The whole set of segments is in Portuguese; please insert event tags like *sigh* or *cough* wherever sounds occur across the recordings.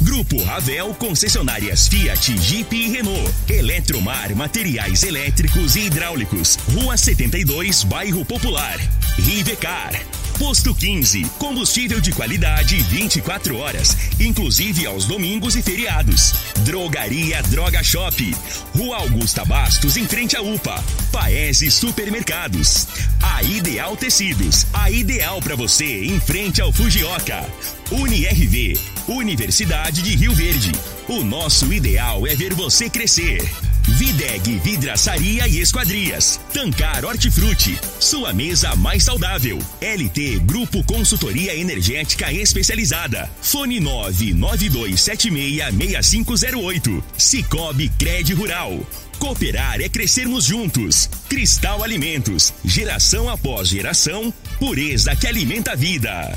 Grupo Ravel Concessionárias Fiat, Jeep e Renault. Eletromar Materiais Elétricos e Hidráulicos. Rua 72, Bairro Popular. Rivecar. Posto 15. Combustível de qualidade 24 horas, inclusive aos domingos e feriados. Drogaria Droga Shop. Rua Augusta Bastos, em frente à UPA. Paese Supermercados. A Ideal Tecidos. A ideal para você, em frente ao Fujioka. UniRV. Universidade de Rio Verde. O nosso ideal é ver você crescer. Videg Vidraçaria e Esquadrias. Tancar Hortifruti. Sua mesa mais saudável. LT Grupo Consultoria Energética Especializada. Fone 992766508. Cicobi Cred Rural. Cooperar é crescermos juntos. Cristal Alimentos. Geração após geração. Pureza que alimenta a vida.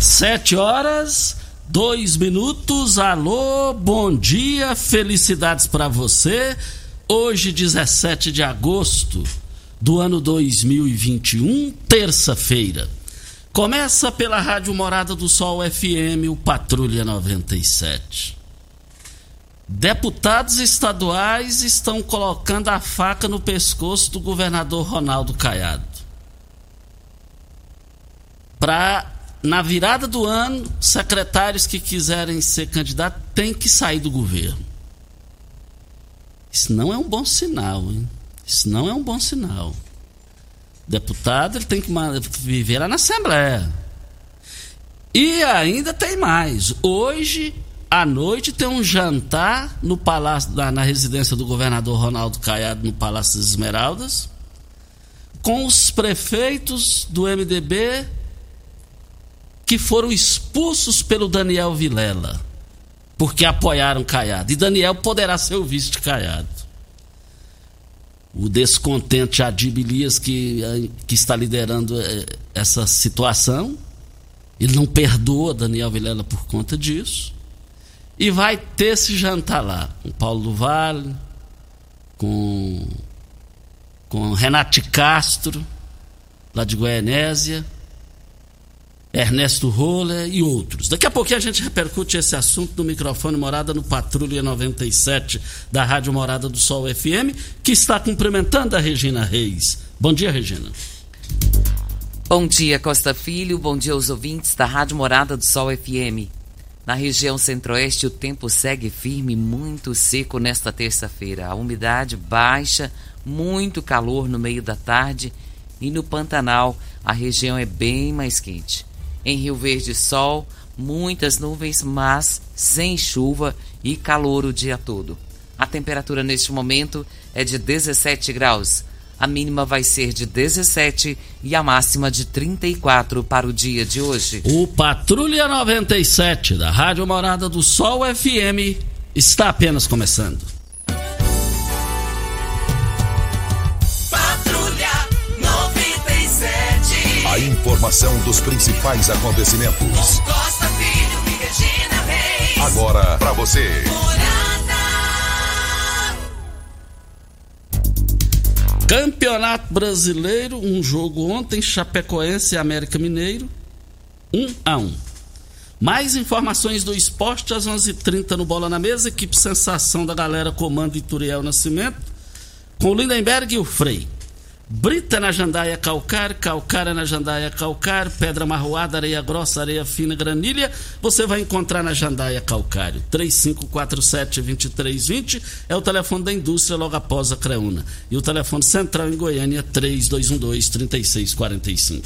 Sete horas, dois minutos. Alô, bom dia, felicidades para você. Hoje, 17 de agosto do ano 2021, terça-feira. Começa pela Rádio Morada do Sol FM, o Patrulha 97. Deputados estaduais estão colocando a faca no pescoço do governador Ronaldo Caiado. Para na virada do ano, secretários que quiserem ser candidatos têm que sair do governo. Isso não é um bom sinal, hein? Isso não é um bom sinal. Deputado ele tem que viver lá na Assembleia. E ainda tem mais. Hoje à noite tem um jantar no palácio, na, na residência do governador Ronaldo Caiado, no Palácio das Esmeraldas, com os prefeitos do MDB que foram expulsos pelo Daniel Vilela, porque apoiaram Caiado. E Daniel poderá ser o vice de Caiado. O descontente Adib Elias, que, eh, que está liderando eh, essa situação, ele não perdoa Daniel Vilela por conta disso. E vai ter esse jantar lá, com Paulo do Vale, com, com Renato Castro, lá de Goianésia Ernesto Roller e outros. Daqui a pouquinho a gente repercute esse assunto no microfone Morada no Patrulha 97 da Rádio Morada do Sol FM, que está cumprimentando a Regina Reis. Bom dia, Regina. Bom dia, Costa Filho. Bom dia aos ouvintes da Rádio Morada do Sol FM. Na região centro-oeste, o tempo segue firme, muito seco nesta terça-feira. A umidade baixa, muito calor no meio da tarde e no Pantanal a região é bem mais quente. Em Rio Verde, sol, muitas nuvens, mas sem chuva e calor o dia todo. A temperatura neste momento é de 17 graus. A mínima vai ser de 17 e a máxima de 34 para o dia de hoje. O Patrulha 97 da Rádio Morada do Sol FM está apenas começando. Informação dos principais acontecimentos. Costa Filho e Regina Reis. Agora para você. Campeonato Brasileiro, um jogo ontem, Chapecoense e América Mineiro, 1 um a 1. Um. Mais informações do esporte às 11:30 h 30 no Bola na Mesa, equipe sensação da galera comando Ituriel Nascimento, com o Lindenberg e o Frei. Brita na jandaia calcar, calcária na jandaia calcar, pedra marroada, areia grossa, areia fina, granilha, você vai encontrar na jandaia calcário. 3547-2320 é o telefone da indústria logo após a Creuna. E o telefone central em Goiânia, 3212-3645.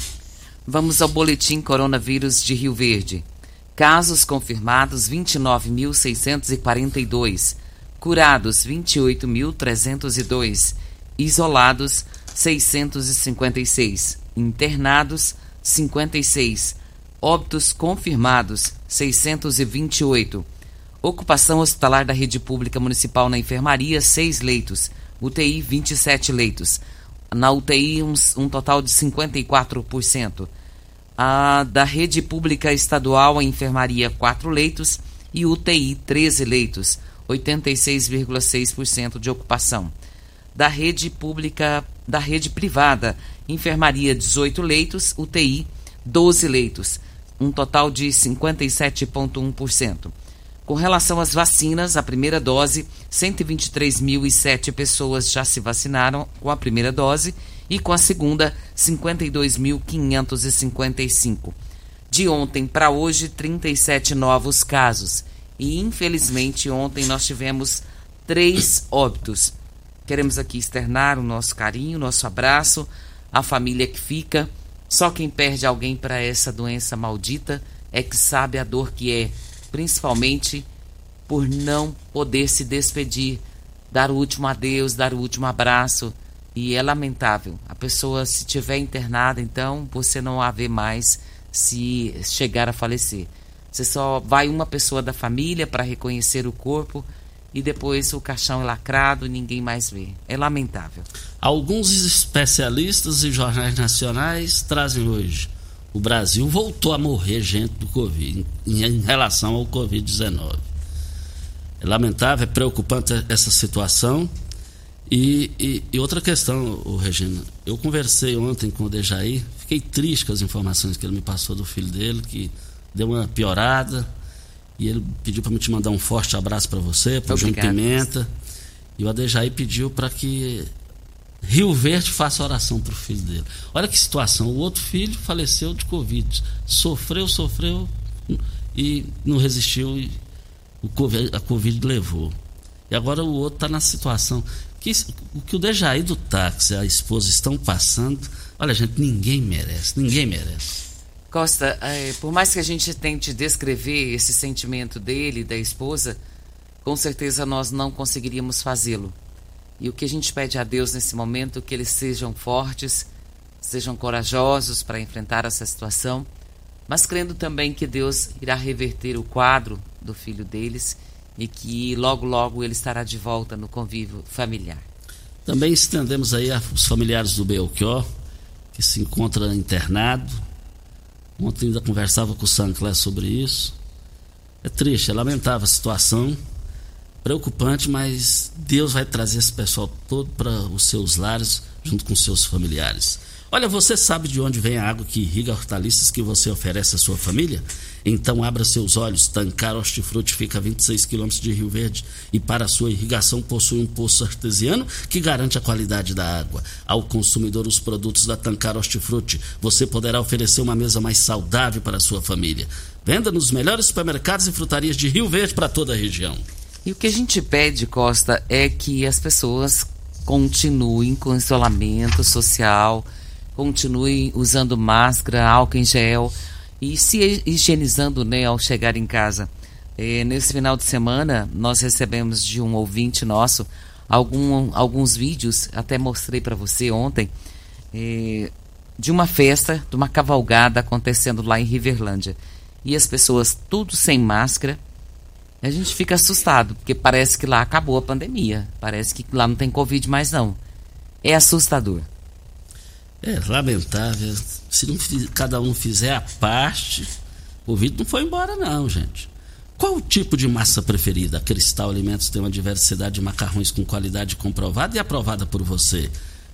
Vamos ao boletim coronavírus de Rio Verde. Casos confirmados 29.642, curados 28.302, isolados 656, internados 56, óbitos confirmados 628. Ocupação hospitalar da rede pública municipal na enfermaria 6 leitos, UTI 27 leitos. Na UTI um, um total de 54% a da rede pública estadual, a enfermaria 4 leitos e UTI 13 leitos, 86,6% de ocupação. Da rede pública, da rede privada, enfermaria 18 leitos, UTI 12 leitos, um total de 57,1%. Com relação às vacinas, a primeira dose, 123.007 pessoas já se vacinaram com a primeira dose e com a segunda, 52.555. De ontem para hoje, 37 novos casos. E infelizmente ontem nós tivemos três óbitos. Queremos aqui externar o nosso carinho, o nosso abraço, a família que fica. Só quem perde alguém para essa doença maldita é que sabe a dor que é, principalmente por não poder se despedir, dar o último adeus, dar o último abraço e é lamentável. A pessoa, se tiver internada, então você não a vê mais se chegar a falecer. Você só vai uma pessoa da família para reconhecer o corpo e depois o caixão é lacrado ninguém mais vê. É lamentável. Alguns especialistas e jornais nacionais trazem hoje. O Brasil voltou a morrer gente do Covid, em relação ao Covid-19. É lamentável, é preocupante essa situação e, e, e, outra questão, Regina, eu conversei ontem com o Dejaí, fiquei triste com as informações que ele me passou do filho dele, que deu uma piorada, e ele pediu para me te mandar um forte abraço para você, para o João Pimenta, e o Adejaí pediu para que Rio Verde faça oração para o filho dele. Olha que situação, o outro filho faleceu de Covid, sofreu, sofreu e não resistiu e o COVID, a Covid levou. E agora o outro está na situação que, o que o Dejaí do táxi, a esposa estão passando, olha, gente, ninguém merece, ninguém merece. Costa, é, por mais que a gente tente descrever esse sentimento dele, da esposa, com certeza nós não conseguiríamos fazê-lo. E o que a gente pede a Deus nesse momento é que eles sejam fortes, sejam corajosos para enfrentar essa situação, mas crendo também que Deus irá reverter o quadro do filho deles e que logo, logo ele estará de volta no convívio familiar. Também estendemos aí os familiares do Belchior, que se encontra internado. Ontem ainda conversava com o Sancler sobre isso. É triste, é lamentável a situação, preocupante, mas Deus vai trazer esse pessoal todo para os seus lares, junto com seus familiares. Olha, você sabe de onde vem a água que irriga hortaliças que você oferece à sua família? Então abra seus olhos. Tancar Hortifruti fica a 26 quilômetros de Rio Verde e para sua irrigação possui um poço artesiano que garante a qualidade da água. Ao consumidor os produtos da Tancar Hortifruti, você poderá oferecer uma mesa mais saudável para a sua família. Venda nos melhores supermercados e frutarias de Rio Verde para toda a região. E o que a gente pede, Costa, é que as pessoas continuem com isolamento social, continuem usando máscara, álcool em gel e se higienizando né, ao chegar em casa. É, nesse final de semana, nós recebemos de um ouvinte nosso algum, alguns vídeos, até mostrei para você ontem, é, de uma festa, de uma cavalgada acontecendo lá em Riverlândia. E as pessoas tudo sem máscara. A gente fica assustado, porque parece que lá acabou a pandemia. Parece que lá não tem Covid mais não. É assustador. É lamentável. Se não, cada um fizer a parte, o vídeo não foi embora, não, gente. Qual o tipo de massa preferida? Cristal Alimentos tem uma diversidade de macarrões com qualidade comprovada e aprovada por você.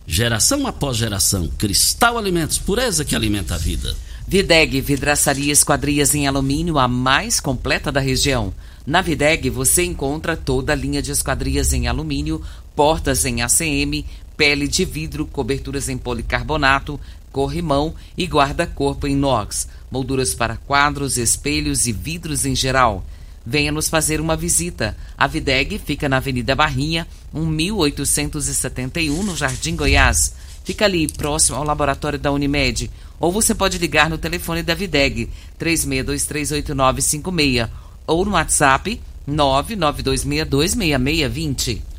Geração após geração. Cristal Alimentos, pureza que alimenta a vida. Videg, vidraçaria esquadrias em alumínio, a mais completa da região. Na Videg você encontra toda a linha de esquadrias em alumínio, portas em ACM, pele de vidro, coberturas em policarbonato, corrimão e guarda-corpo em inox, molduras para quadros, espelhos e vidros em geral. Venha nos fazer uma visita. A Videg fica na Avenida Barrinha, 1871, no Jardim Goiás. Fica ali, próximo ao laboratório da Unimed. Ou você pode ligar no telefone da Videg, 36238956, ou no WhatsApp 992626620.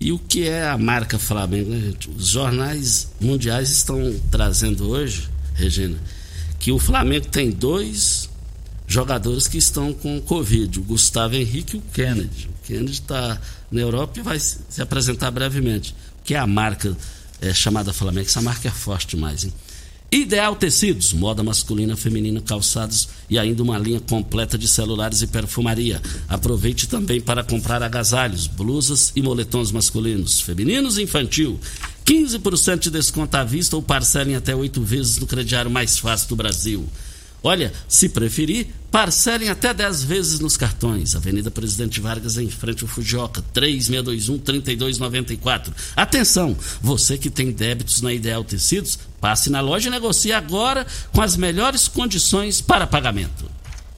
E o que é a marca Flamengo, né, gente? Os jornais mundiais estão trazendo hoje, Regina, que o Flamengo tem dois jogadores que estão com Covid, o Gustavo Henrique e o Kennedy. O Kennedy está na Europa e vai se apresentar brevemente. O que é a marca é, chamada Flamengo? Essa marca é forte demais, hein? Ideal Tecidos, moda masculina, feminina, calçados e ainda uma linha completa de celulares e perfumaria. Aproveite também para comprar agasalhos, blusas e moletons masculinos, femininos e infantil. 15% de desconto à vista ou parcelem até oito vezes no crediário mais fácil do Brasil. Olha, se preferir, parcelem até 10 vezes nos cartões. Avenida Presidente Vargas, em frente ao Fujioka, 3621-3294. Atenção, você que tem débitos na Ideal Tecidos, passe na loja e negocie agora com as melhores condições para pagamento.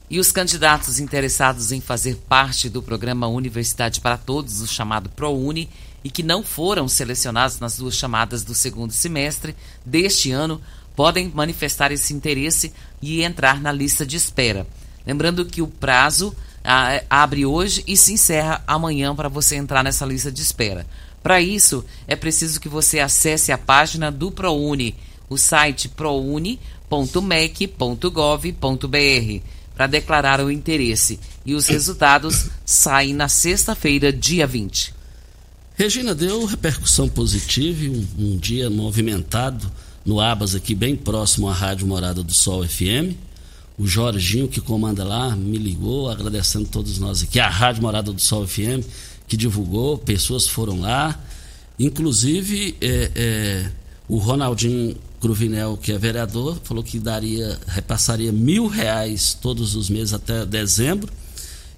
E os candidatos interessados em fazer parte do programa Universidade para Todos, o chamado ProUni, e que não foram selecionados nas duas chamadas do segundo semestre deste ano, podem manifestar esse interesse e entrar na lista de espera. Lembrando que o prazo ah, abre hoje e se encerra amanhã para você entrar nessa lista de espera. Para isso, é preciso que você acesse a página do ProUni, o site prouni.mec.gov.br, para declarar o interesse. E os resultados saem na sexta-feira, dia 20. Regina, deu repercussão positiva e um, um dia movimentado no Abas, aqui bem próximo à Rádio Morada do Sol FM. O Jorginho, que comanda lá, me ligou, agradecendo todos nós aqui, a Rádio Morada do Sol FM, que divulgou, pessoas foram lá. Inclusive, é, é, o Ronaldinho Cruvinel, que é vereador, falou que daria, repassaria mil reais todos os meses até dezembro.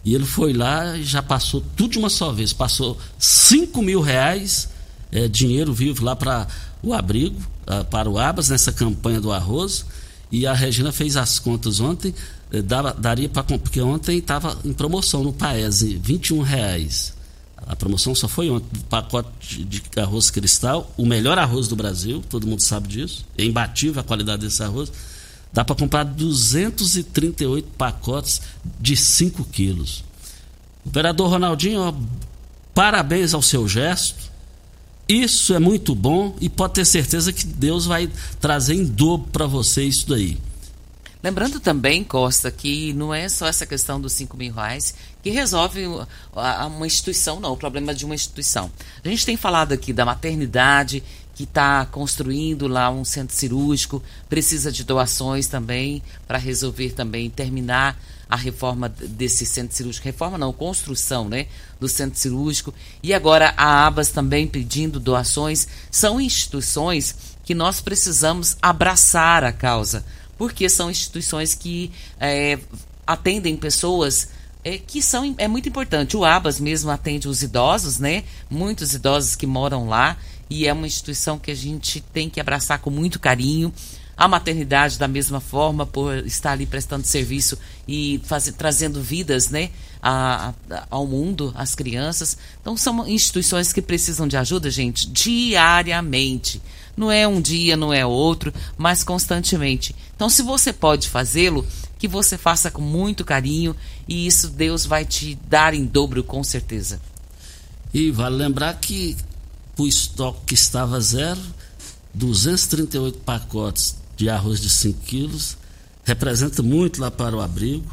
E ele foi lá e já passou tudo de uma só vez. Passou cinco mil reais, é, dinheiro vivo lá para o abrigo, uh, para o Abas, nessa campanha do arroz. E a Regina fez as contas ontem, eh, dava, daria para porque ontem estava em promoção no Paese, 21 reais. A promoção só foi ontem, pacote de arroz cristal, o melhor arroz do Brasil, todo mundo sabe disso, é imbatível a qualidade desse arroz. Dá para comprar 238 pacotes de 5 quilos. O vereador Ronaldinho, ó, parabéns ao seu gesto. Isso é muito bom e pode ter certeza que Deus vai trazer em dobro para você isso daí. Lembrando também, Costa, que não é só essa questão dos 5 mil reais que resolve uma instituição, não, o problema de uma instituição. A gente tem falado aqui da maternidade, que está construindo lá um centro cirúrgico, precisa de doações também para resolver também terminar a reforma desse centro cirúrgico, reforma não, construção, né, do centro cirúrgico. E agora a ABAS também pedindo doações. São instituições que nós precisamos abraçar a causa, porque são instituições que é, atendem pessoas é, que são é muito importante. O ABAS mesmo atende os idosos, né? Muitos idosos que moram lá e é uma instituição que a gente tem que abraçar com muito carinho. A maternidade, da mesma forma, por estar ali prestando serviço e faz, trazendo vidas né, a, a, ao mundo, às crianças. Então, são instituições que precisam de ajuda, gente, diariamente. Não é um dia, não é outro, mas constantemente. Então, se você pode fazê-lo, que você faça com muito carinho e isso Deus vai te dar em dobro, com certeza. E vale lembrar que o estoque que estava zero, 238 pacotes de arroz de 5 quilos, representa muito lá para o abrigo.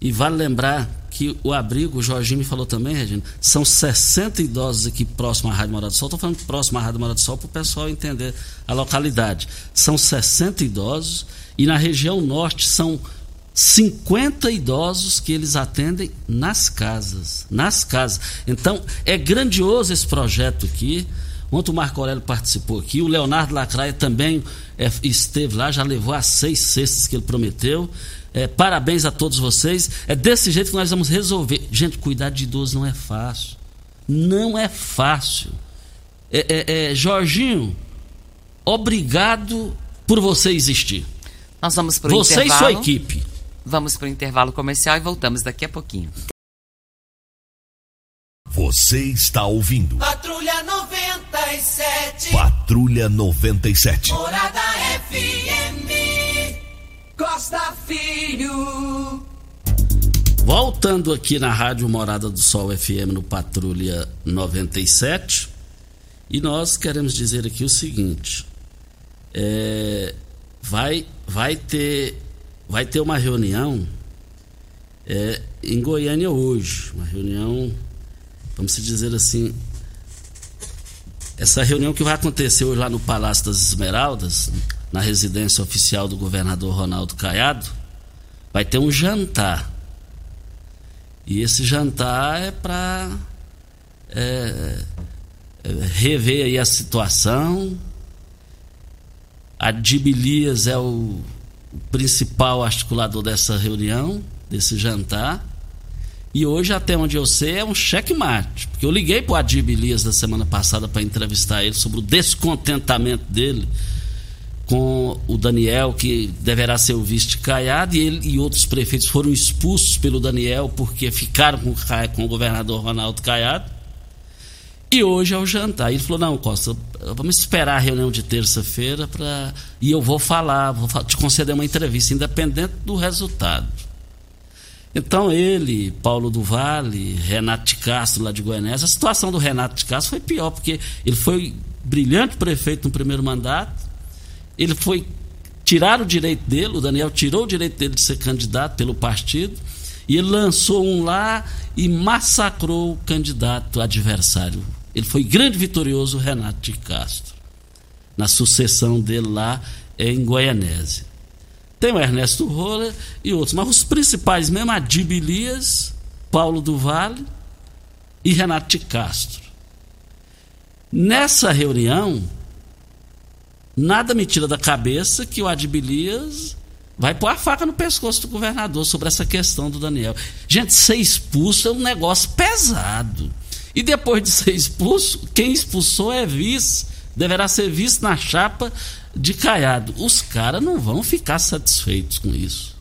E vale lembrar que o abrigo, o Jorginho me falou também, Regina, são 60 idosos aqui próximo à Rádio Morada do Sol. Estou falando próximo à Rádio Morada do Sol para o pessoal entender a localidade. São 60 idosos e na região norte são 50 idosos que eles atendem nas casas. Nas casas. Então, é grandioso esse projeto aqui. Ontem o Marco Aurélio participou aqui, o Leonardo Lacraia também é, esteve lá, já levou as seis cestas que ele prometeu. É, parabéns a todos vocês. É desse jeito que nós vamos resolver. Gente, cuidar de idoso não é fácil. Não é fácil. É, é, é Jorginho, obrigado por você existir. Nós vamos para o Você intervalo. e sua equipe. Vamos para o intervalo comercial e voltamos daqui a pouquinho. Você está ouvindo. Patrulha 97. Patrulha 97. Morada FM. Costa Filho. Voltando aqui na Rádio Morada do Sol FM no Patrulha 97. E nós queremos dizer aqui o seguinte: é, vai, vai, ter, vai ter uma reunião é, em Goiânia hoje. Uma reunião, vamos dizer assim. Essa reunião que vai acontecer hoje lá no Palácio das Esmeraldas, na residência oficial do governador Ronaldo Caiado, vai ter um jantar. E esse jantar é para é, é, rever aí a situação. A Dibilias é o, o principal articulador dessa reunião, desse jantar. E hoje, até onde eu sei, é um checkmate. Porque eu liguei para o Adib Elias na semana passada para entrevistar ele sobre o descontentamento dele com o Daniel, que deverá ser o vice Caiado, e ele e outros prefeitos foram expulsos pelo Daniel porque ficaram com, com o governador Ronaldo Caiado. E hoje é o jantar. Ele falou: Não, Costa, vamos esperar a reunião de terça-feira para e eu vou falar, vou te conceder uma entrevista, independente do resultado. Então ele, Paulo do Vale, Renato de Castro lá de Goiânia, a situação do Renato de Castro foi pior, porque ele foi brilhante prefeito no primeiro mandato, ele foi tirar o direito dele, o Daniel tirou o direito dele de ser candidato pelo partido, e ele lançou um lá e massacrou o candidato adversário. Ele foi grande vitorioso, Renato de Castro, na sucessão dele lá em Goianésia. Tem o Ernesto Roller e outros, mas os principais mesmo, Adib Elias, Paulo do Vale e Renato de Castro. Nessa reunião, nada me tira da cabeça que o Adbilias vai pôr a faca no pescoço do governador sobre essa questão do Daniel. Gente, ser expulso é um negócio pesado. E depois de ser expulso, quem expulsou é vice, deverá ser vice na chapa de Caiado. Os caras não vão ficar satisfeitos com isso.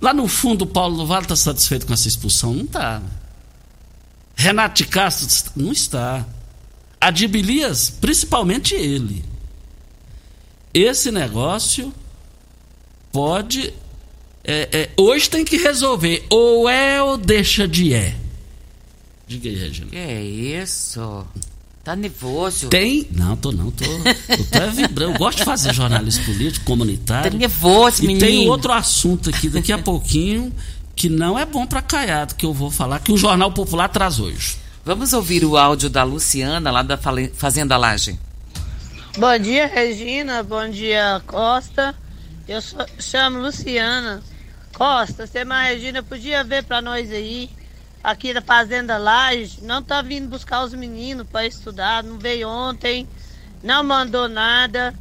Lá no fundo, o Paulo do Vale está satisfeito com essa expulsão? Não está. Renato de Castro não está. Adbilias, principalmente ele esse negócio pode. É, é, hoje tem que resolver. Ou é ou deixa de é. Diga aí, Regina. Que é isso? Tá nervoso? Tem. Não, tô não, tô. Eu tô é vibrando. Eu gosto de fazer jornalismo político, comunitário. Tá nervoso, e menino. E tem outro assunto aqui daqui a pouquinho que não é bom para Caiado, que eu vou falar, que o Jornal Popular traz hoje. Vamos ouvir o áudio da Luciana, lá da Fazenda Laje. Bom dia, Regina. Bom dia, Costa. Eu sou, chamo Luciana. Costa, você mais Regina podia ver para nós aí, aqui da Fazenda Laje, não tá vindo buscar os meninos para estudar, não veio ontem, não mandou nada.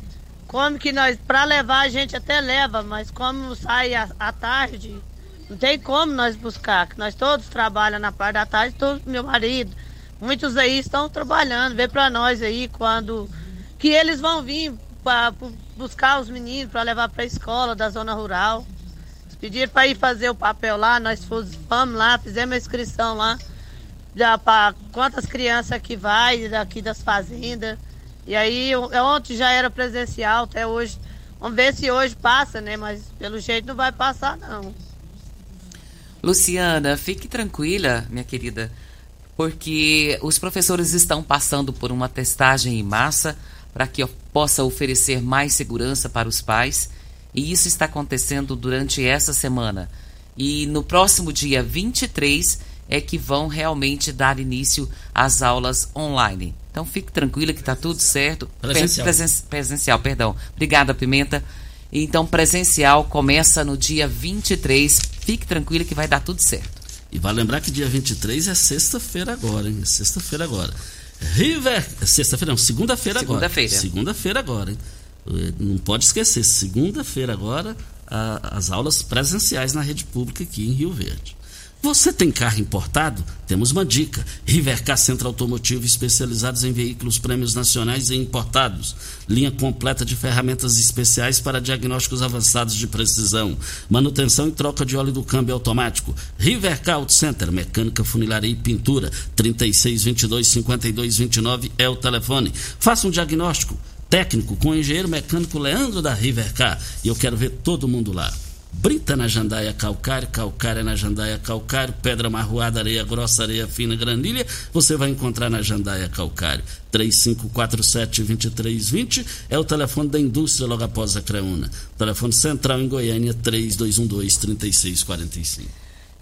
Como que nós, para levar a gente até leva, mas como sai à tarde, não tem como nós buscar, que nós todos trabalhamos na parte da tarde, todos meu marido, muitos aí estão trabalhando, vê para nós aí quando que eles vão vir para buscar os meninos para levar para a escola da zona rural. Pediram para ir fazer o papel lá, nós fomos lá, fizemos a inscrição lá, para quantas crianças que vai daqui das fazendas. E aí é ontem já era presencial, até hoje. Vamos ver se hoje passa, né? Mas pelo jeito não vai passar não. Luciana, fique tranquila, minha querida, porque os professores estão passando por uma testagem em massa para que possa oferecer mais segurança para os pais. E isso está acontecendo durante essa semana. E no próximo dia 23 é que vão realmente dar início às aulas online. Então fique tranquila que está tudo certo. Presencial. Presen presencial, perdão. Obrigada, Pimenta. Então, presencial começa no dia 23. Fique tranquila que vai dar tudo certo. E vai lembrar que dia 23 é sexta-feira agora, hein? Sexta-feira agora. River. Sexta-feira, não, segunda-feira agora. Segunda-feira. Segunda-feira agora, hein? Eh, não pode esquecer, segunda-feira agora, a, as aulas presenciais na rede pública aqui em Rio Verde. Você tem carro importado? Temos uma dica. Rivercar Centro Automotivo especializados em veículos prêmios nacionais e importados. Linha completa de ferramentas especiais para diagnósticos avançados de precisão. Manutenção e troca de óleo do câmbio automático. Rivercar Auto Center, mecânica, funilaria e pintura. 3622 5229 é o telefone. Faça um diagnóstico técnico com o engenheiro mecânico Leandro da Rivercar. E eu quero ver todo mundo lá. Brita na jandaia calcário, calcária na jandaia calcário, pedra marroada, areia grossa, areia fina, granilha, você vai encontrar na jandaia calcário. 3547-2320 é o telefone da indústria logo após a Creuna. Telefone central em Goiânia, 3212-3645.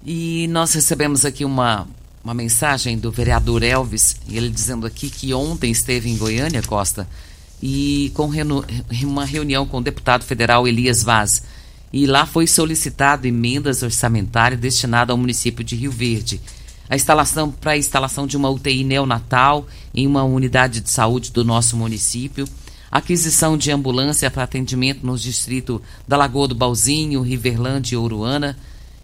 E nós recebemos aqui uma, uma mensagem do vereador Elvis, ele dizendo aqui que ontem esteve em Goiânia, Costa, e com uma reunião com o deputado federal Elias Vaz e lá foi solicitado emendas orçamentárias destinadas ao município de Rio Verde. A instalação para a instalação de uma UTI neonatal em uma unidade de saúde do nosso município, aquisição de ambulância para atendimento nos distritos da Lagoa do Balzinho, Riverlândia e Uruana,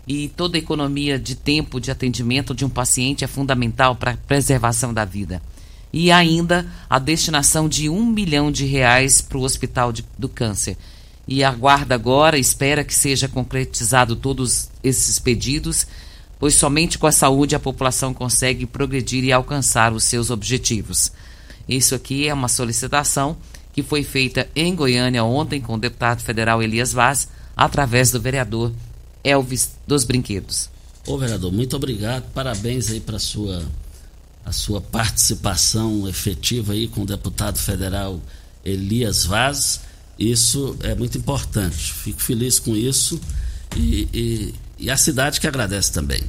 e toda a economia de tempo de atendimento de um paciente é fundamental para a preservação da vida. E ainda a destinação de um milhão de reais para o Hospital de, do Câncer e aguarda agora, espera que seja concretizado todos esses pedidos, pois somente com a saúde a população consegue progredir e alcançar os seus objetivos. Isso aqui é uma solicitação que foi feita em Goiânia ontem com o deputado federal Elias Vaz, através do vereador Elvis dos Brinquedos. Ô vereador, muito obrigado, parabéns aí para sua a sua participação efetiva aí com o deputado federal Elias Vaz. Isso é muito importante. Fico feliz com isso e, e, e, a cidade que agradece também.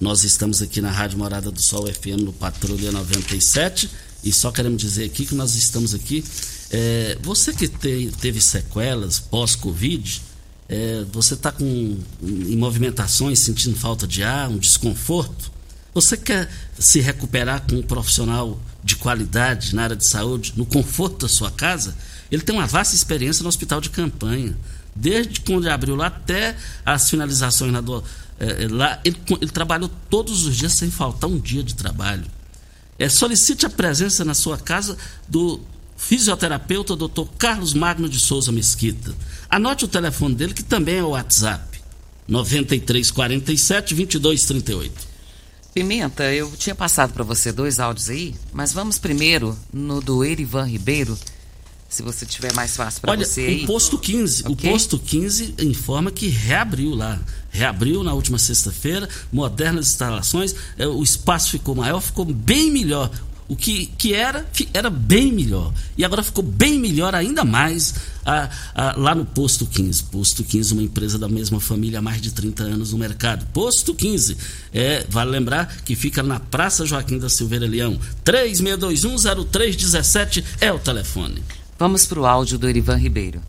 Nós estamos aqui na Rádio Morada do Sol FM no Patrulha 97 e só queremos dizer aqui que nós estamos aqui. É, você que te, teve sequelas pós-Covid, é, você está com em movimentações, sentindo falta de ar, um desconforto. Você quer se recuperar com um profissional de qualidade na área de saúde, no conforto da sua casa? Ele tem uma vasta experiência no hospital de campanha. Desde quando abriu lá até as finalizações lá, do, é, lá ele, ele, trabalhou todos os dias sem faltar um dia de trabalho. É, solicite a presença na sua casa do fisioterapeuta Dr. Carlos Magno de Souza Mesquita. Anote o telefone dele, que também é o WhatsApp. 9347 2238. Pimenta, eu tinha passado para você dois áudios aí, mas vamos primeiro no do Erivan Ribeiro, se você tiver mais fácil para você aí. O posto 15, okay? o posto 15 informa que reabriu lá. Reabriu na última sexta-feira, modernas instalações, é, o espaço ficou maior, ficou bem melhor. O que, que era, era bem melhor. E agora ficou bem melhor ainda mais a, a, lá no Posto 15. Posto 15, uma empresa da mesma família há mais de 30 anos no mercado. Posto 15, é, vale lembrar que fica na Praça Joaquim da Silveira Leão. 36210317 é o telefone. Vamos para o áudio do Erivan Ribeiro.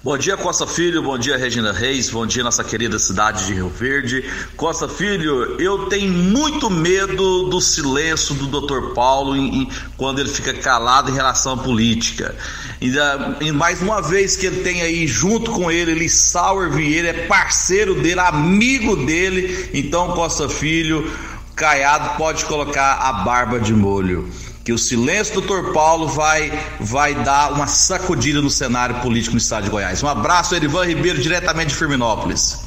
Bom dia, Costa Filho. Bom dia, Regina Reis. Bom dia, nossa querida cidade de Rio Verde. Costa Filho, eu tenho muito medo do silêncio do Dr. Paulo em, em, quando ele fica calado em relação à política. E, mais uma vez que ele tem aí junto com ele, ele Sauer Vieira, é parceiro dele, amigo dele. Então, Costa Filho, Caiado pode colocar a barba de molho que o silêncio do Dr. Paulo vai, vai dar uma sacudida no cenário político no estado de Goiás. Um abraço, Erivan Ribeiro, diretamente de Firminópolis.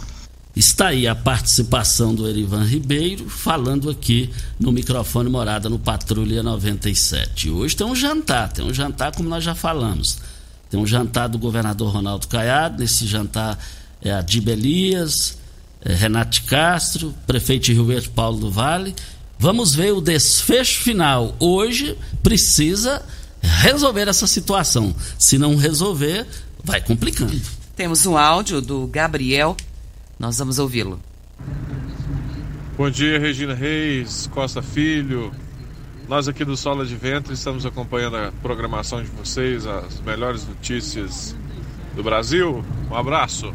Está aí a participação do Erivan Ribeiro falando aqui no microfone Morada no Patrulha 97. Hoje tem um jantar, tem um jantar como nós já falamos. Tem um jantar do governador Ronaldo Caiado, nesse jantar é a Dibelias, é Renato Castro, prefeito de Rio Verde Paulo do Vale Vamos ver o desfecho final. Hoje precisa resolver essa situação. Se não resolver, vai complicando. Temos um áudio do Gabriel. Nós vamos ouvi-lo. Bom dia, Regina Reis, Costa Filho. Nós aqui do Sola de Ventre estamos acompanhando a programação de vocês, as melhores notícias do Brasil. Um abraço.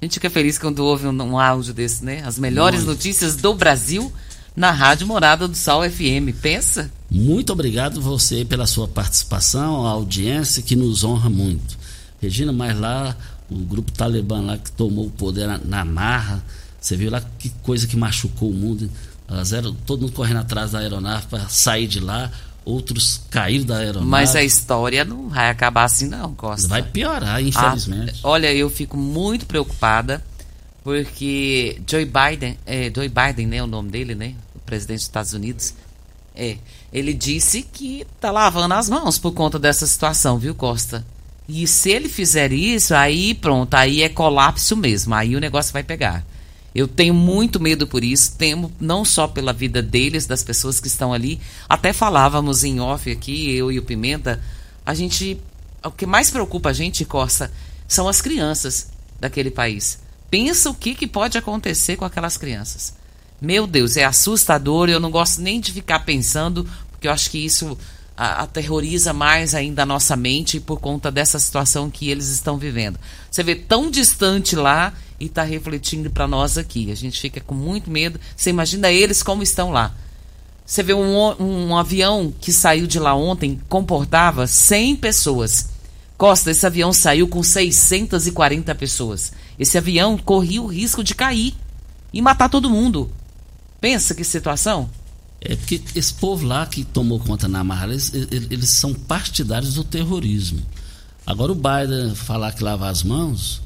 A gente fica feliz quando ouve um, um áudio desse, né? As melhores Muito. notícias do Brasil na Rádio Morada do Sol FM. Pensa? Muito obrigado você pela sua participação, a audiência que nos honra muito. Regina, mas lá o grupo Talibã lá que tomou o poder na, na marra, você viu lá que coisa que machucou o mundo. Elas eram, todo mundo correndo atrás da aeronave para sair de lá outros caíram da aeronave. Mas a história não vai acabar assim não, Costa. Vai piorar, infelizmente. Ah, olha, eu fico muito preocupada porque Joe Biden, é, Joe Biden, né, o nome dele, né, o presidente dos Estados Unidos, É. Ele disse que tá lavando as mãos por conta dessa situação, viu, Costa? E se ele fizer isso, aí pronto, aí é colapso mesmo. Aí o negócio vai pegar. Eu tenho muito medo por isso, temo não só pela vida deles, das pessoas que estão ali. Até falávamos em off aqui, eu e o Pimenta, a gente. O que mais preocupa a gente, Costa, são as crianças daquele país. Pensa o que, que pode acontecer com aquelas crianças. Meu Deus, é assustador. Eu não gosto nem de ficar pensando, porque eu acho que isso a, aterroriza mais ainda a nossa mente por conta dessa situação que eles estão vivendo. Você vê tão distante lá e está refletindo para nós aqui. A gente fica com muito medo. Você imagina eles como estão lá. Você vê um, um avião que saiu de lá ontem, comportava 100 pessoas. Costa, esse avião saiu com 640 pessoas. Esse avião corria o risco de cair e matar todo mundo. Pensa que situação. É porque esse povo lá que tomou conta na marra, eles, eles, são partidários do terrorismo. Agora o Biden falar que lava as mãos,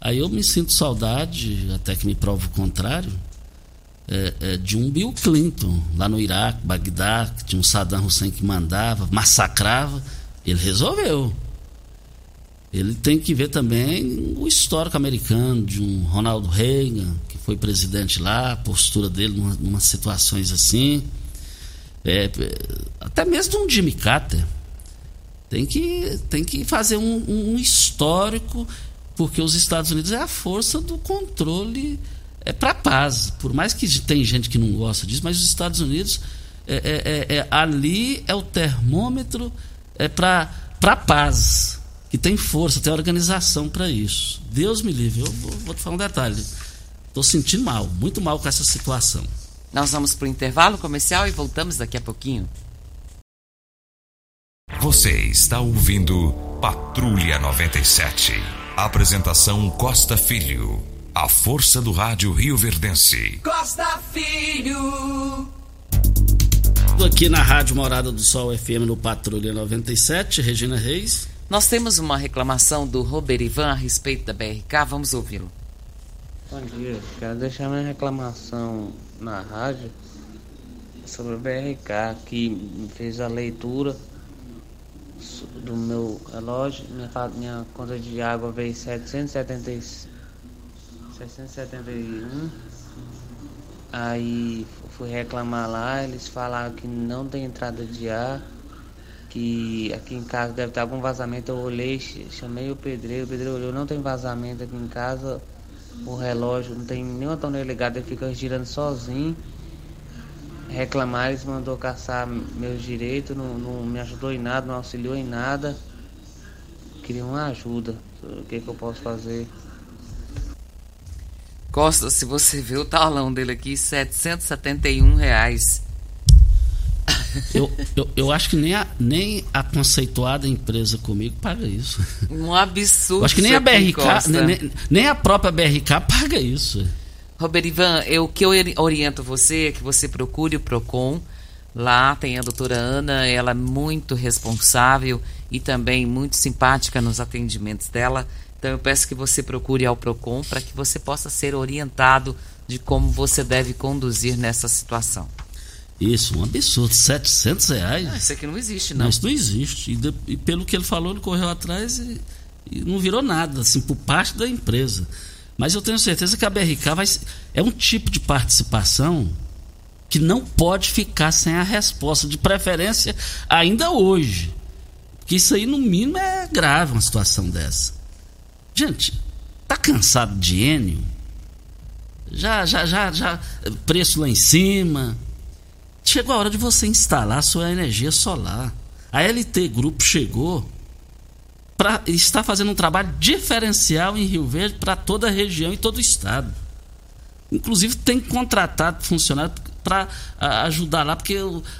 aí eu me sinto saudade, até que me prova o contrário, é, é, de um Bill Clinton, lá no Iraque, Bagdá, que tinha um Saddam Hussein que mandava, massacrava. Ele resolveu. Ele tem que ver também o histórico americano de um Ronald Reagan, que foi presidente lá, a postura dele em umas situações assim. É, até mesmo de um Jimmy Carter. Tem que, tem que fazer um, um histórico, porque os Estados Unidos é a força do controle é, para a paz. Por mais que tem gente que não gosta disso, mas os Estados Unidos é, é, é, é ali é o termômetro é para a paz que tem força, tem organização para isso. Deus me livre. Eu vou, vou te falar um detalhe. Estou sentindo mal, muito mal com essa situação. Nós vamos para o intervalo comercial e voltamos daqui a pouquinho. Você está ouvindo Patrulha 97. Apresentação Costa Filho. A força do rádio Rio Verdense. Costa Filho. Aqui na Rádio Morada do Sol FM no Patrulha 97, Regina Reis. Nós temos uma reclamação do Robert Ivan a respeito da BRK, vamos ouvi-lo. Bom dia, quero deixar minha reclamação na rádio sobre a BRK, que fez a leitura do meu relógio, minha, minha conta de água veio 770, 771. Aí fui reclamar lá, eles falaram que não tem entrada de ar que aqui em casa deve ter algum vazamento. Eu olhei, chamei o pedreiro, o pedreiro olhou, não tem vazamento aqui em casa. O relógio não tem nenhuma torneira ligada, ele fica girando sozinho. Reclamar, eles mandou caçar meus direitos, não, não me ajudou em nada, não auxiliou em nada. Queria uma ajuda. O que, que eu posso fazer? Costa, se você vê o talão dele aqui, 771 reais. Eu, eu, eu, acho que nem a, nem a conceituada empresa comigo paga isso. Um absurdo. Eu acho que nem a BRK, nem, nem, a própria BRK paga isso. Robert Ivan, eu, o que eu oriento você é que você procure o PROCON. Lá tem a doutora Ana, ela é muito responsável e também muito simpática nos atendimentos dela. Então eu peço que você procure ao PROCON para que você possa ser orientado de como você deve conduzir nessa situação. Isso, um absurdo. 700 reais? Não, isso aqui não existe, não. não isso não existe. E, de, e, pelo que ele falou, ele correu atrás e, e, não virou nada, assim, por parte da empresa. Mas eu tenho certeza que a BRK vai, é um tipo de participação que não pode ficar sem a resposta, de preferência ainda hoje. Porque isso aí, no mínimo, é grave uma situação dessa. Gente, tá cansado de Enio? Já, já, já, já, preço lá em cima Chegou a hora de você instalar a sua energia solar. A LT Grupo chegou para está fazendo um trabalho diferencial em Rio Verde para toda a região e todo o estado. Inclusive tem contratado funcionário para ajudar lá, porque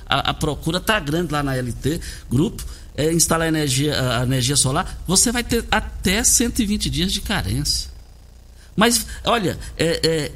a, a procura está grande lá na LT Grupo. É, instalar energia, a energia solar, você vai ter até 120 dias de carência. Mas, olha, é, é,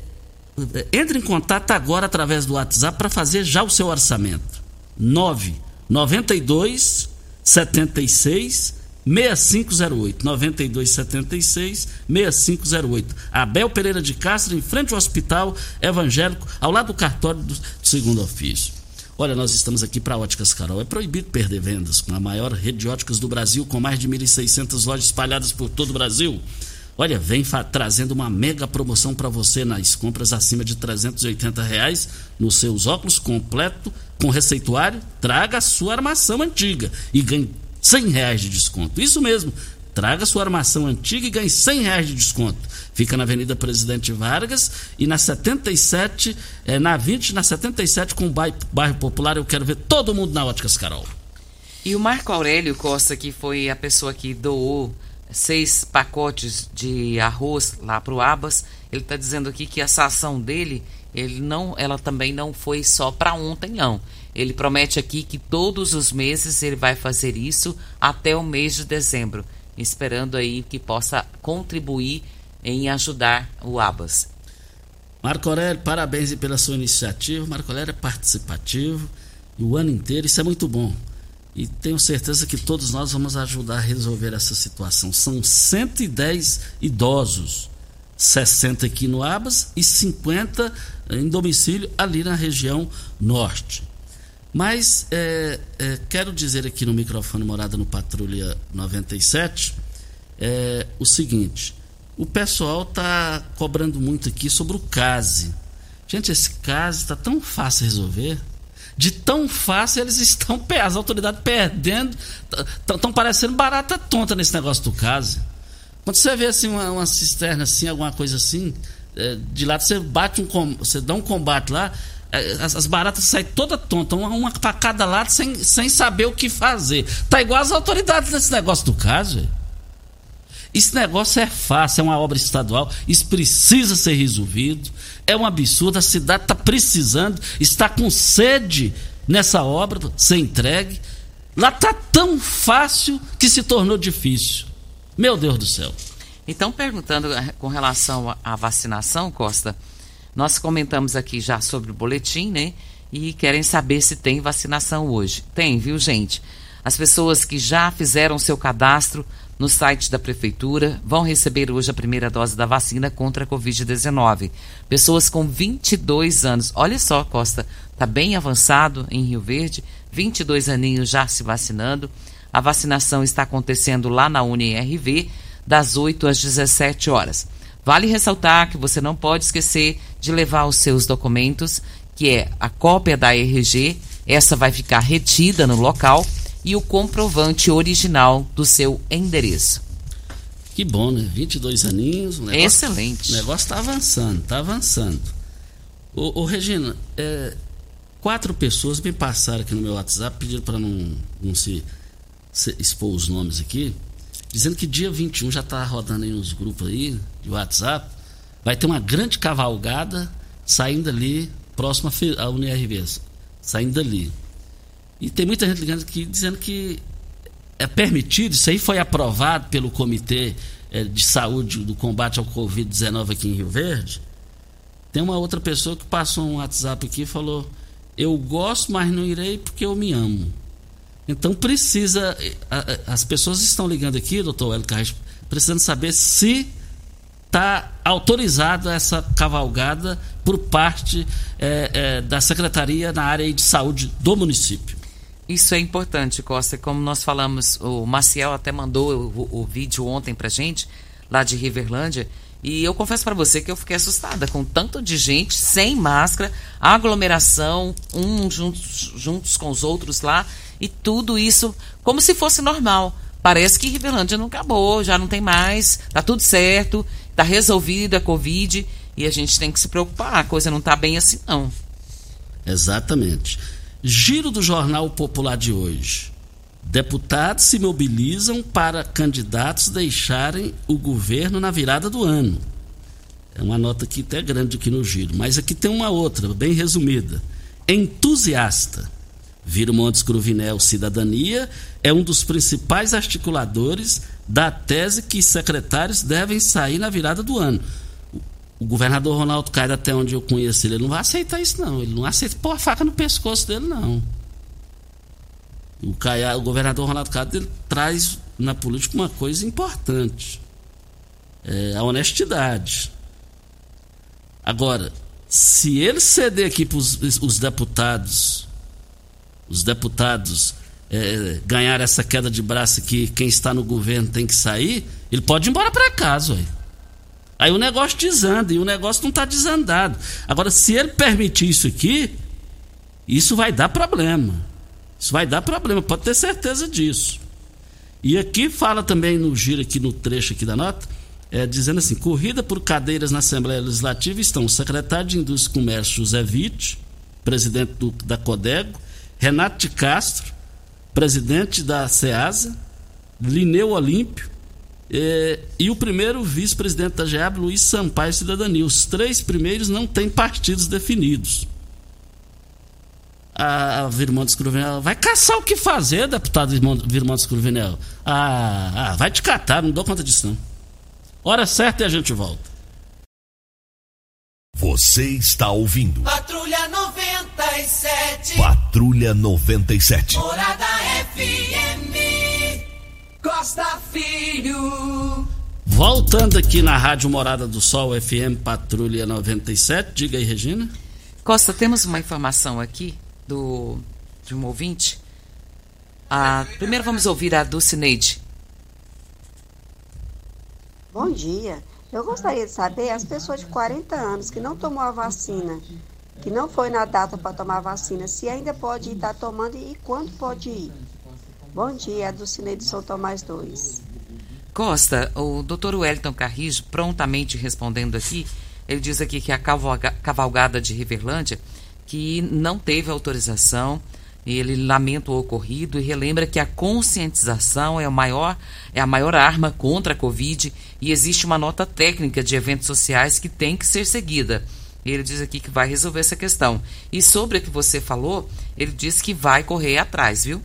entre em contato agora através do WhatsApp para fazer já o seu orçamento. 992 76 6508 92 76 6508 Abel Pereira de Castro em frente ao Hospital Evangélico ao lado do cartório do segundo ofício Olha, nós estamos aqui para Óticas Carol. É proibido perder vendas com a maior rede de óticas do Brasil, com mais de 1.600 lojas espalhadas por todo o Brasil. Olha, vem trazendo uma mega promoção para você nas compras acima de 380 reais nos seus óculos completo com receituário. Traga a sua armação antiga e ganhe 100 reais de desconto. Isso mesmo, Traga sua armação antiga e ganhe 100 reais de desconto. Fica na Avenida Presidente Vargas e na 77, é, na 20, na 77 com o bairro, bairro Popular. Eu quero ver todo mundo na Óticas Carol. E o Marco Aurélio Costa, que foi a pessoa que doou seis pacotes de arroz lá para o Abas, ele está dizendo aqui que essa ação dele, ele não, ela também não foi só para ontem, não. Ele promete aqui que todos os meses ele vai fazer isso até o mês de dezembro esperando aí que possa contribuir em ajudar o Abas. Marco Aurélio, parabéns pela sua iniciativa. Marco Aurélio é participativo o ano inteiro, isso é muito bom. E tenho certeza que todos nós vamos ajudar a resolver essa situação. São 110 idosos, 60 aqui no Abas e 50 em domicílio ali na região norte. Mas é, é, quero dizer aqui no microfone Morada no Patrulha 97 é, o seguinte: o pessoal está cobrando muito aqui sobre o CASE. Gente, esse CASE está tão fácil resolver. De tão fácil eles estão, as autoridades perdendo, estão parecendo barata tonta nesse negócio do CASE. Quando você vê assim uma, uma cisterna assim, alguma coisa assim, é, de lado você bate um, você dá um combate lá, é, as, as baratas saem toda tonta, uma, uma para cada lado, sem, sem saber o que fazer. Tá igual as autoridades nesse negócio do caso. Esse negócio é fácil, é uma obra estadual, isso precisa ser resolvido. É um absurdo, a cidade está precisando, está com sede nessa obra ser entregue. Lá está tão fácil que se tornou difícil. Meu Deus do céu. Então, perguntando eh, com relação à vacinação, Costa, nós comentamos aqui já sobre o boletim, né? E querem saber se tem vacinação hoje. Tem, viu, gente? As pessoas que já fizeram seu cadastro no site da prefeitura vão receber hoje a primeira dose da vacina contra a Covid-19. Pessoas com 22 anos. Olha só, Costa, tá bem avançado em Rio Verde, 22 aninhos já se vacinando. A vacinação está acontecendo lá na UniRV, das 8 às 17 horas. Vale ressaltar que você não pode esquecer de levar os seus documentos, que é a cópia da RG, essa vai ficar retida no local, e o comprovante original do seu endereço. Que bom, né? 22 aninhos. Negócio, Excelente. O negócio está avançando, está avançando. Ô, ô Regina, é, quatro pessoas me passaram aqui no meu WhatsApp, pediram para não, não se, se, expor os nomes aqui, dizendo que dia 21 já está rodando aí uns grupos aí de WhatsApp vai ter uma grande cavalgada saindo ali, próxima à UNIRV, saindo dali. E tem muita gente ligando aqui dizendo que é permitido, isso aí foi aprovado pelo Comitê é, de Saúde do Combate ao Covid-19 aqui em Rio Verde. Tem uma outra pessoa que passou um WhatsApp aqui e falou: Eu gosto, mas não irei porque eu me amo. Então precisa. As pessoas estão ligando aqui, doutor Hélio Carlos, precisando saber se está autorizada essa cavalgada por parte é, é, da Secretaria na área de saúde do município. Isso é importante, Costa. Como nós falamos, o Maciel até mandou o, o vídeo ontem para gente, lá de Riverlândia. E eu confesso para você que eu fiquei assustada com tanto de gente sem máscara, aglomeração, uns juntos, juntos com os outros lá, e tudo isso como se fosse normal. Parece que Riverlândia não acabou, já não tem mais, tá tudo certo. Está resolvida a Covid e a gente tem que se preocupar. A coisa não está bem assim, não. Exatamente. Giro do Jornal Popular de hoje. Deputados se mobilizam para candidatos deixarem o governo na virada do ano. É uma nota aqui até grande aqui no giro. Mas aqui tem uma outra, bem resumida. Entusiasta. Viro Montes Cruvinel Cidadania é um dos principais articuladores da tese que secretários devem sair na virada do ano. O governador Ronaldo Caio, até onde eu conheço ele, ele não vai aceitar isso, não. Ele não aceita pôr a faca no pescoço dele, não. O, Caio, o governador Ronaldo Caio ele traz na política uma coisa importante: é a honestidade. Agora, se ele ceder aqui para os deputados os deputados é, ganhar essa queda de braço que quem está no governo tem que sair, ele pode ir embora para casa. Ué. Aí o negócio desanda e o negócio não está desandado. Agora, se ele permitir isso aqui, isso vai dar problema. Isso vai dar problema, pode ter certeza disso. E aqui fala também no giro aqui no trecho aqui da nota, é, dizendo assim: corrida por cadeiras na Assembleia Legislativa estão o secretário de Indústria e Comércio José Witt, presidente do, da Codego, Renato de Castro, presidente da SEASA, Lineu Olímpio é, e o primeiro vice-presidente da GEAB, Luiz Sampaio Cidadania. Os três primeiros não têm partidos definidos. A, a Virmontes Cruvinel vai caçar o que fazer, deputado Virmontes Cruvinel. Ah, ah, vai te catar, não dou conta disso não. Hora certa e a gente volta. Você está ouvindo. Patrulha 97. Patrulha 97. Morada FM. Costa Filho. Voltando aqui na Rádio Morada do Sol FM Patrulha 97. Diga aí, Regina. Costa, temos uma informação aqui do de um ouvinte. Ah, primeiro vamos ouvir a Dulcineide. Bom dia. Eu gostaria de saber as pessoas de 40 anos que não tomou a vacina, que não foi na data para tomar a vacina, se ainda pode estar tomando e quando pode ir. Bom dia, do Cine de São Tomás 2. Costa, o doutor Wellington Carrijo, prontamente respondendo aqui, ele diz aqui que a cavalgada de Riverlândia, que não teve autorização, ele lamenta o ocorrido e relembra que a conscientização é, o maior, é a maior arma contra a Covid e existe uma nota técnica de eventos sociais que tem que ser seguida. Ele diz aqui que vai resolver essa questão. E sobre o que você falou, ele diz que vai correr atrás, viu?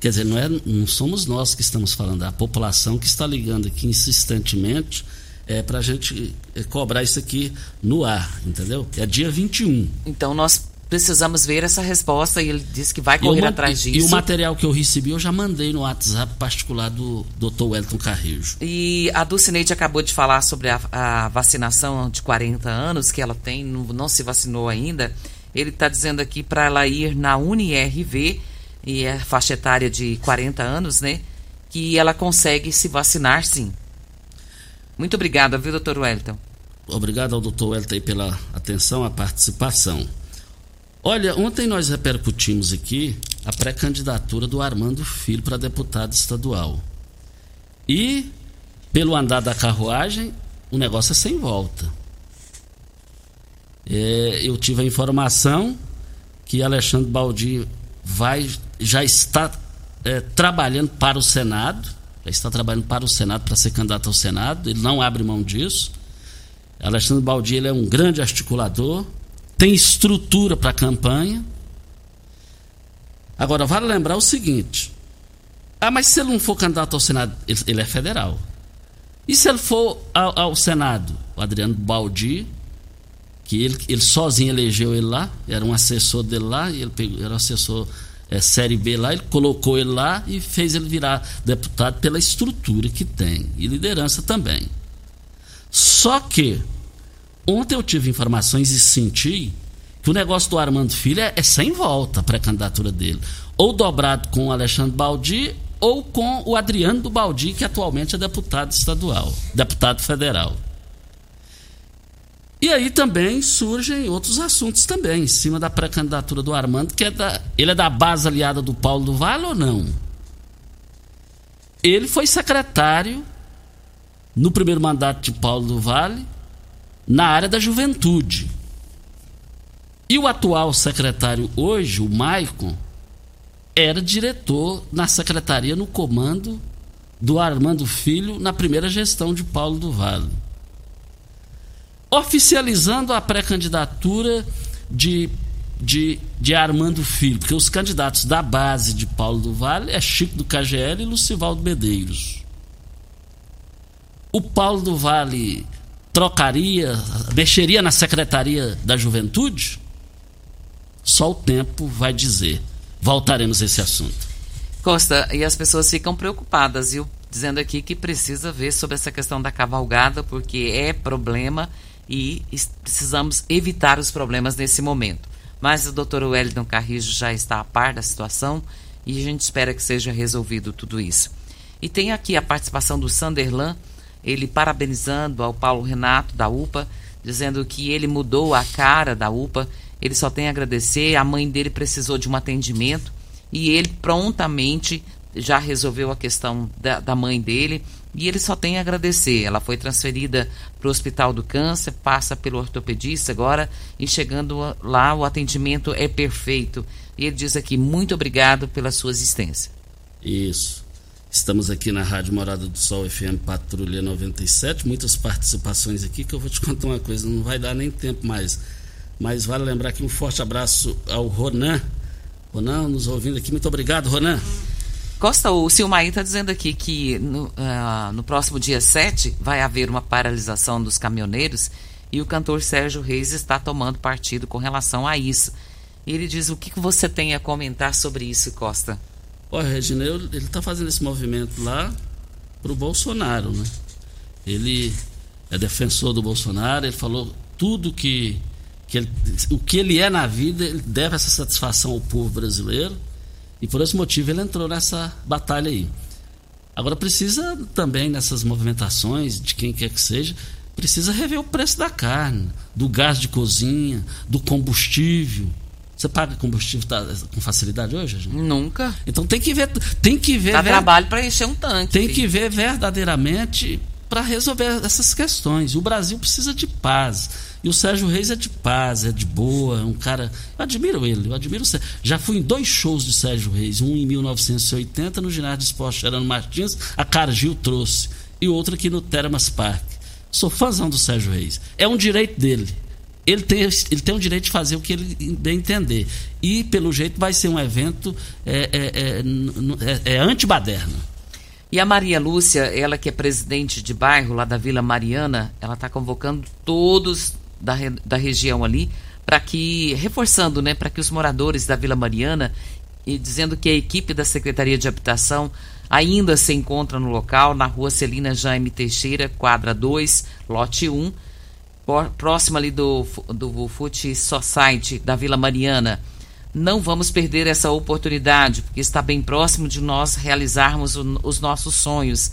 Quer dizer, não, é, não somos nós que estamos falando, é a população que está ligando aqui insistentemente é, para a gente é, cobrar isso aqui no ar, entendeu? É dia 21. Então nós precisamos ver essa resposta e ele disse que vai correr atrás disso. E o material que eu recebi eu já mandei no WhatsApp particular do Dr. Wellington Carrejo. E a Dulcineide acabou de falar sobre a, a, vacinação de 40 anos que ela tem, não, não se vacinou ainda. Ele está dizendo aqui para ela ir na UniRV, e é faixa etária de 40 anos, né? Que ela consegue se vacinar sim. Muito obrigada, viu, doutor Wellington? Obrigado ao doutor Wellington pela atenção, a participação. Olha, ontem nós repercutimos aqui a pré-candidatura do Armando Filho para deputado estadual. E, pelo andar da carruagem, o negócio é sem volta. É, eu tive a informação que Alexandre Baldi vai, já está é, trabalhando para o Senado, já está trabalhando para o Senado para ser candidato ao Senado, ele não abre mão disso. Alexandre Baldi ele é um grande articulador, tem estrutura para a campanha. Agora, vale lembrar o seguinte: ah, mas se ele não for candidato ao Senado, ele, ele é federal. E se ele for ao, ao, Senado? O Adriano Baldi, que ele, ele sozinho elegeu ele lá, era um assessor dele lá, ele pegou, era um assessor é, Série B lá, ele colocou ele lá e fez ele virar deputado pela estrutura que tem e liderança também. Só que Ontem eu tive informações e senti que o negócio do Armando Filho é, é sem volta para a candidatura dele. Ou dobrado com o Alexandre Baldi ou com o Adriano do Baldi, que atualmente é deputado estadual, deputado federal. E aí também surgem outros assuntos também, em cima da pré-candidatura do Armando, que é da, ele é da base aliada do Paulo do Vale ou não? Ele foi secretário no primeiro mandato de Paulo do Vale, na área da juventude. E o atual secretário hoje, o Maicon, era diretor na secretaria no comando do Armando Filho na primeira gestão de Paulo do Vale. Oficializando a pré-candidatura de, de, de Armando Filho, porque os candidatos da base de Paulo do Vale é Chico do KGL e Lucivaldo Medeiros. O Paulo do Vale trocaria, mexeria na Secretaria da Juventude? Só o tempo vai dizer. Voltaremos a esse assunto. Costa, e as pessoas ficam preocupadas, viu? Dizendo aqui que precisa ver sobre essa questão da cavalgada, porque é problema e precisamos evitar os problemas nesse momento. mas o doutor Wellington Carrijo já está a par da situação e a gente espera que seja resolvido tudo isso. E tem aqui a participação do Sanderlan, ele parabenizando ao Paulo Renato da UPA, dizendo que ele mudou a cara da UPA, ele só tem a agradecer, a mãe dele precisou de um atendimento e ele prontamente já resolveu a questão da, da mãe dele e ele só tem a agradecer. Ela foi transferida para o Hospital do Câncer, passa pelo ortopedista agora e chegando lá o atendimento é perfeito. E ele diz aqui: muito obrigado pela sua assistência. Isso. Estamos aqui na Rádio Morada do Sol FM Patrulha 97, muitas participações aqui que eu vou te *laughs* contar uma coisa, não vai dar nem tempo mais. Mas vale lembrar aqui um forte abraço ao Ronan. Ronan, nos ouvindo aqui, muito obrigado, Ronan. Costa, o Silmaí está dizendo aqui que no, uh, no próximo dia 7 vai haver uma paralisação dos caminhoneiros e o cantor Sérgio Reis está tomando partido com relação a isso. E ele diz: o que, que você tem a comentar sobre isso, Costa? Olha, Regina, eu, ele está fazendo esse movimento lá para o Bolsonaro, né? Ele é defensor do Bolsonaro, ele falou tudo que, que ele, o que ele é na vida, ele deve essa satisfação ao povo brasileiro e por esse motivo ele entrou nessa batalha aí. Agora precisa também nessas movimentações de quem quer que seja, precisa rever o preço da carne, do gás de cozinha, do combustível. Você paga combustível tá, com facilidade hoje? Gente? Nunca. Então tem que ver, tem que ver. Dá ver, trabalho para encher um tanque. Tem filho. que ver verdadeiramente para resolver essas questões. O Brasil precisa de paz. E o Sérgio Reis é de paz, é de boa, é um cara. Eu admiro ele, eu admiro o Sérgio. Já fui em dois shows de Sérgio Reis, um em 1980 no ginásio de esporte Gerando Martins, a Cargill trouxe, e outro aqui no Termas Park. Sou fãzão do Sérgio Reis. É um direito dele ele tem, ele tem o direito de fazer o que ele bem entender. E, pelo jeito, vai ser um evento é, é, é, é, é antibaderno. E a Maria Lúcia, ela que é presidente de bairro lá da Vila Mariana, ela está convocando todos da, da região ali para que, reforçando, né, para que os moradores da Vila Mariana e dizendo que a equipe da Secretaria de Habitação ainda se encontra no local, na rua Celina Jaime Teixeira, quadra 2, lote 1, próximo ali do, do Foot Society da Vila Mariana. Não vamos perder essa oportunidade, porque está bem próximo de nós realizarmos o, os nossos sonhos,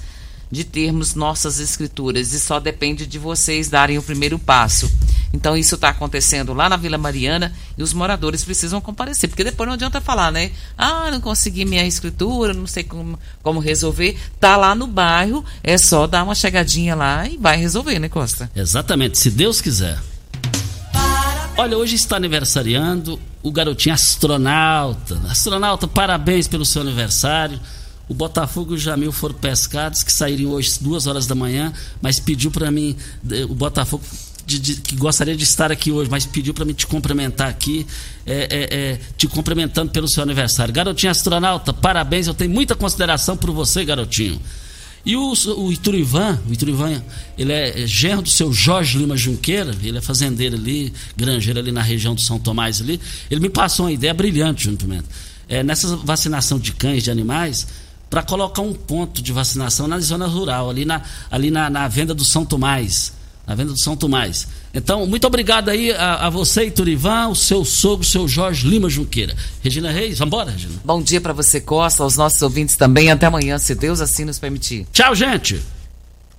de termos nossas escrituras, e só depende de vocês darem o primeiro passo. Então isso está acontecendo lá na Vila Mariana e os moradores precisam comparecer, porque depois não adianta falar, né? Ah, não consegui minha escritura, não sei como, como resolver. Tá lá no bairro, é só dar uma chegadinha lá e vai resolver, né, Costa? Exatamente, se Deus quiser. Olha, hoje está aniversariando o garotinho astronauta. Astronauta, parabéns pelo seu aniversário. O Botafogo e o Jamil foram pescados, que saíram hoje duas horas da manhã, mas pediu para mim, o Botafogo de, de, que gostaria de estar aqui hoje, mas pediu para me te cumprimentar aqui, é, é, é, te cumprimentando pelo seu aniversário. Garotinho astronauta, parabéns, eu tenho muita consideração por você, garotinho. E o, o Iturivan, o Iturivan, ele é genro do seu Jorge Lima Junqueira, ele é fazendeiro ali, granjeiro ali na região do São Tomás ali. Ele me passou uma ideia brilhante, Júnior. É, nessa vacinação de cães, de animais, para colocar um ponto de vacinação na zona rural, ali na, ali na, na venda do São Tomás na venda do São Tomás. Então, muito obrigado aí a, a você, Iturivan, o seu sogro, o seu Jorge Lima Junqueira. Regina Reis, vamos embora, Regina. Bom dia para você, Costa, aos nossos ouvintes também. Até amanhã, se Deus assim nos permitir. Tchau, gente